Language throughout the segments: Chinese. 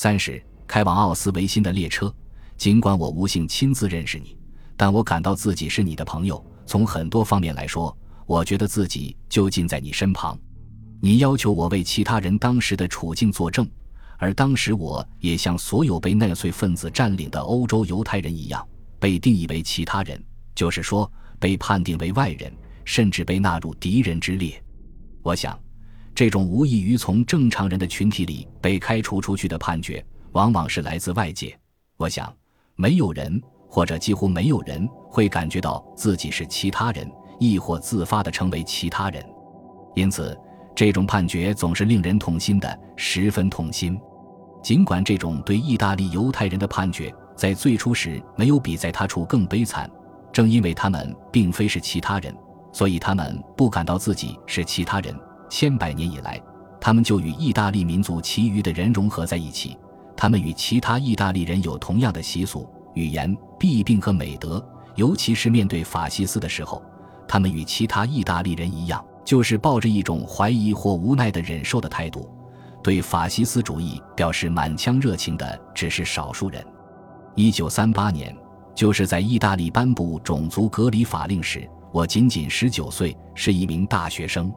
三十，开往奥斯维辛的列车。尽管我无幸亲自认识你，但我感到自己是你的朋友。从很多方面来说，我觉得自己就近在你身旁。你要求我为其他人当时的处境作证，而当时我也像所有被纳粹分子占领的欧洲犹太人一样，被定义为其他人，就是说被判定为外人，甚至被纳入敌人之列。我想，这种无异于从正常人的群体里被开除出去的判决，往往是来自外界。我想。没有人，或者几乎没有人会感觉到自己是其他人，亦或自发地成为其他人。因此，这种判决总是令人痛心的，十分痛心。尽管这种对意大利犹太人的判决在最初时没有比在他处更悲惨，正因为他们并非是其他人，所以他们不感到自己是其他人。千百年以来，他们就与意大利民族其余的人融合在一起。他们与其他意大利人有同样的习俗、语言、弊病和美德，尤其是面对法西斯的时候，他们与其他意大利人一样，就是抱着一种怀疑或无奈的忍受的态度。对法西斯主义表示满腔热情的只是少数人。一九三八年，就是在意大利颁布种族隔离法令时，我仅仅十九岁，是一名大学生，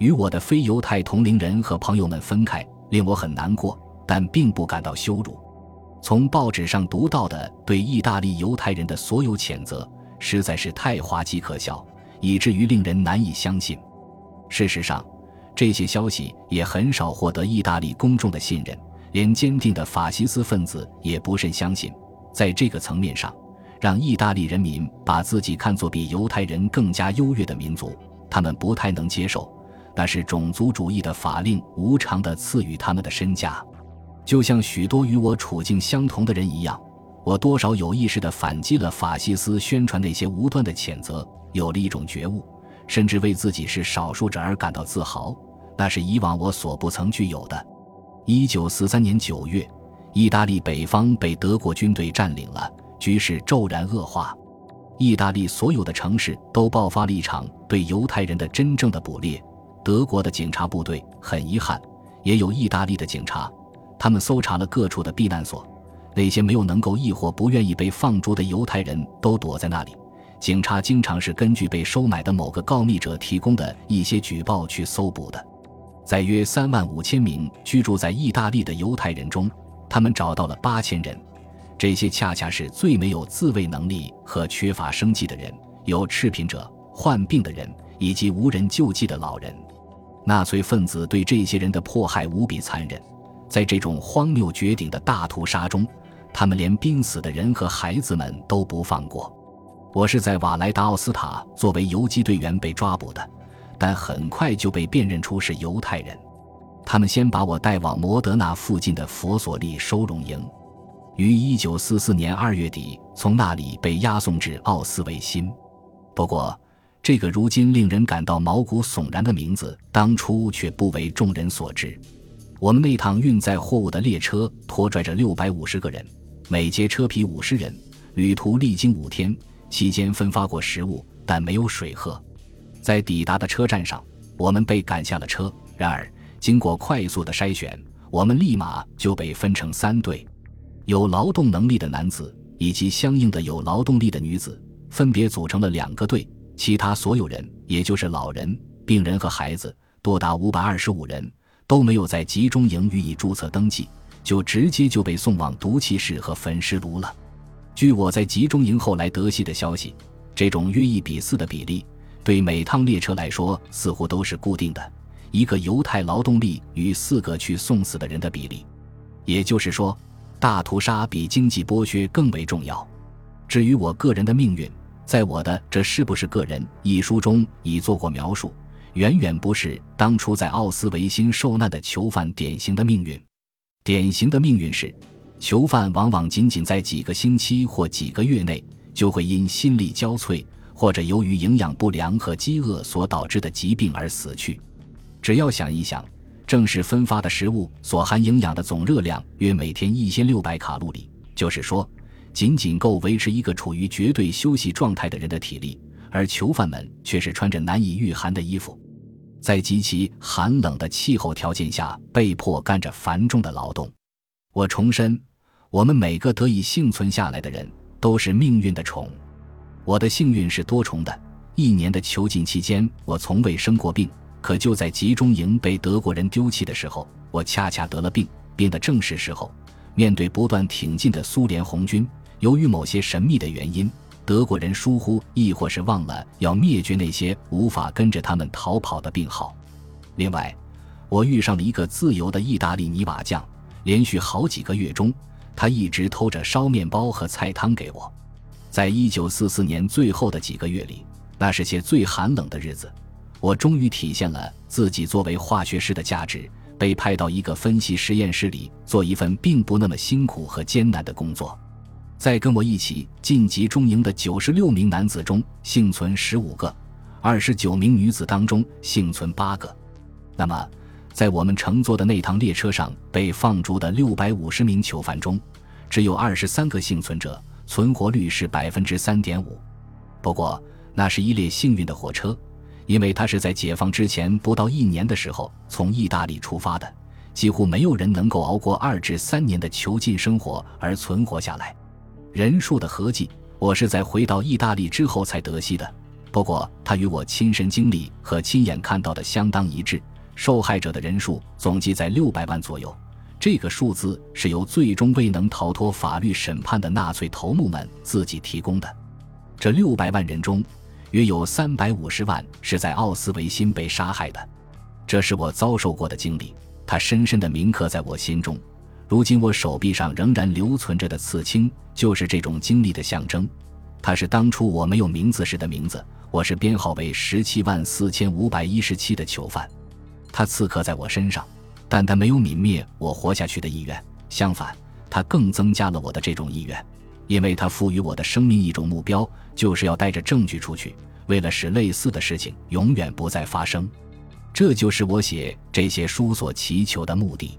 与我的非犹太同龄人和朋友们分开，令我很难过。但并不感到羞辱。从报纸上读到的对意大利犹太人的所有谴责，实在是太滑稽可笑，以至于令人难以相信。事实上，这些消息也很少获得意大利公众的信任，连坚定的法西斯分子也不甚相信。在这个层面上，让意大利人民把自己看作比犹太人更加优越的民族，他们不太能接受。那是种族主义的法令无偿地赐予他们的身价。就像许多与我处境相同的人一样，我多少有意识地反击了法西斯宣传那些无端的谴责，有了一种觉悟，甚至为自己是少数者而感到自豪。那是以往我所不曾具有的。一九四三年九月，意大利北方被德国军队占领了，局势骤然恶化。意大利所有的城市都爆发了一场对犹太人的真正的捕猎。德国的警察部队很遗憾，也有意大利的警察。他们搜查了各处的避难所，那些没有能够亦或不愿意被放逐的犹太人都躲在那里。警察经常是根据被收买的某个告密者提供的一些举报去搜捕的。在约三万五千名居住在意大利的犹太人中，他们找到了八千人，这些恰恰是最没有自卫能力和缺乏生计的人，有赤贫者、患病的人以及无人救济的老人。纳粹分子对这些人的迫害无比残忍。在这种荒谬绝顶的大屠杀中，他们连濒死的人和孩子们都不放过。我是在瓦莱达奥斯塔作为游击队员被抓捕的，但很快就被辨认出是犹太人。他们先把我带往摩德纳附近的佛索利收容营，于1944年2月底从那里被押送至奥斯维辛。不过，这个如今令人感到毛骨悚然的名字，当初却不为众人所知。我们那趟运载货物的列车拖拽着六百五十个人，每节车皮五十人。旅途历经五天，期间分发过食物，但没有水喝。在抵达的车站上，我们被赶下了车。然而，经过快速的筛选，我们立马就被分成三队：有劳动能力的男子以及相应的有劳动力的女子，分别组成了两个队。其他所有人，也就是老人、病人和孩子，多达五百二十五人。都没有在集中营予以注册登记，就直接就被送往毒气室和焚尸炉了。据我在集中营后来得悉的消息，这种约一比四的比例，对每趟列车来说似乎都是固定的，一个犹太劳动力与四个去送死的人的比例。也就是说，大屠杀比经济剥削更为重要。至于我个人的命运，在我的《这是不是个人》一书中已做过描述。远远不是当初在奥斯维辛受难的囚犯典型的命运。典型的命运是，囚犯往往仅仅在几个星期或几个月内就会因心力交瘁，或者由于营养不良和饥饿所导致的疾病而死去。只要想一想，正式分发的食物所含营养的总热量约每天一千六百卡路里，就是说，仅仅够维持一个处于绝对休息状态的人的体力。而囚犯们却是穿着难以御寒的衣服，在极其寒冷的气候条件下被迫干着繁重的劳动。我重申，我们每个得以幸存下来的人都是命运的宠。我的幸运是多重的。一年的囚禁期间，我从未生过病。可就在集中营被德国人丢弃的时候，我恰恰得了病。病的正是时候。面对不断挺进的苏联红军，由于某些神秘的原因，德国人疏忽，亦或是忘了要灭绝那些无法跟着他们逃跑的病号。另外，我遇上了一个自由的意大利泥瓦匠，连续好几个月中，他一直偷着烧面包和菜汤给我。在一九四四年最后的几个月里，那是些最寒冷的日子，我终于体现了自己作为化学师的价值。被派到一个分析实验室里做一份并不那么辛苦和艰难的工作，在跟我一起进集中营的九十六名男子中幸存十五个，二十九名女子当中幸存八个。那么，在我们乘坐的那趟列车上被放逐的六百五十名囚犯中，只有二十三个幸存者，存活率是百分之三点五。不过，那是一列幸运的火车。因为它是在解放之前不到一年的时候从意大利出发的，几乎没有人能够熬过二至三年的囚禁生活而存活下来。人数的合计，我是在回到意大利之后才得悉的。不过，他与我亲身经历和亲眼看到的相当一致。受害者的人数总计在六百万左右。这个数字是由最终未能逃脱法律审判的纳粹头目们自己提供的。这六百万人中。约有三百五十万是在奥斯维辛被杀害的，这是我遭受过的经历，它深深地铭刻在我心中。如今我手臂上仍然留存着的刺青，就是这种经历的象征。它是当初我没有名字时的名字，我是编号为十七万四千五百一十七的囚犯。它刺刻在我身上，但它没有泯灭我活下去的意愿，相反，它更增加了我的这种意愿。因为他赋予我的生命一种目标，就是要带着证据出去，为了使类似的事情永远不再发生。这就是我写这些书所祈求的目的。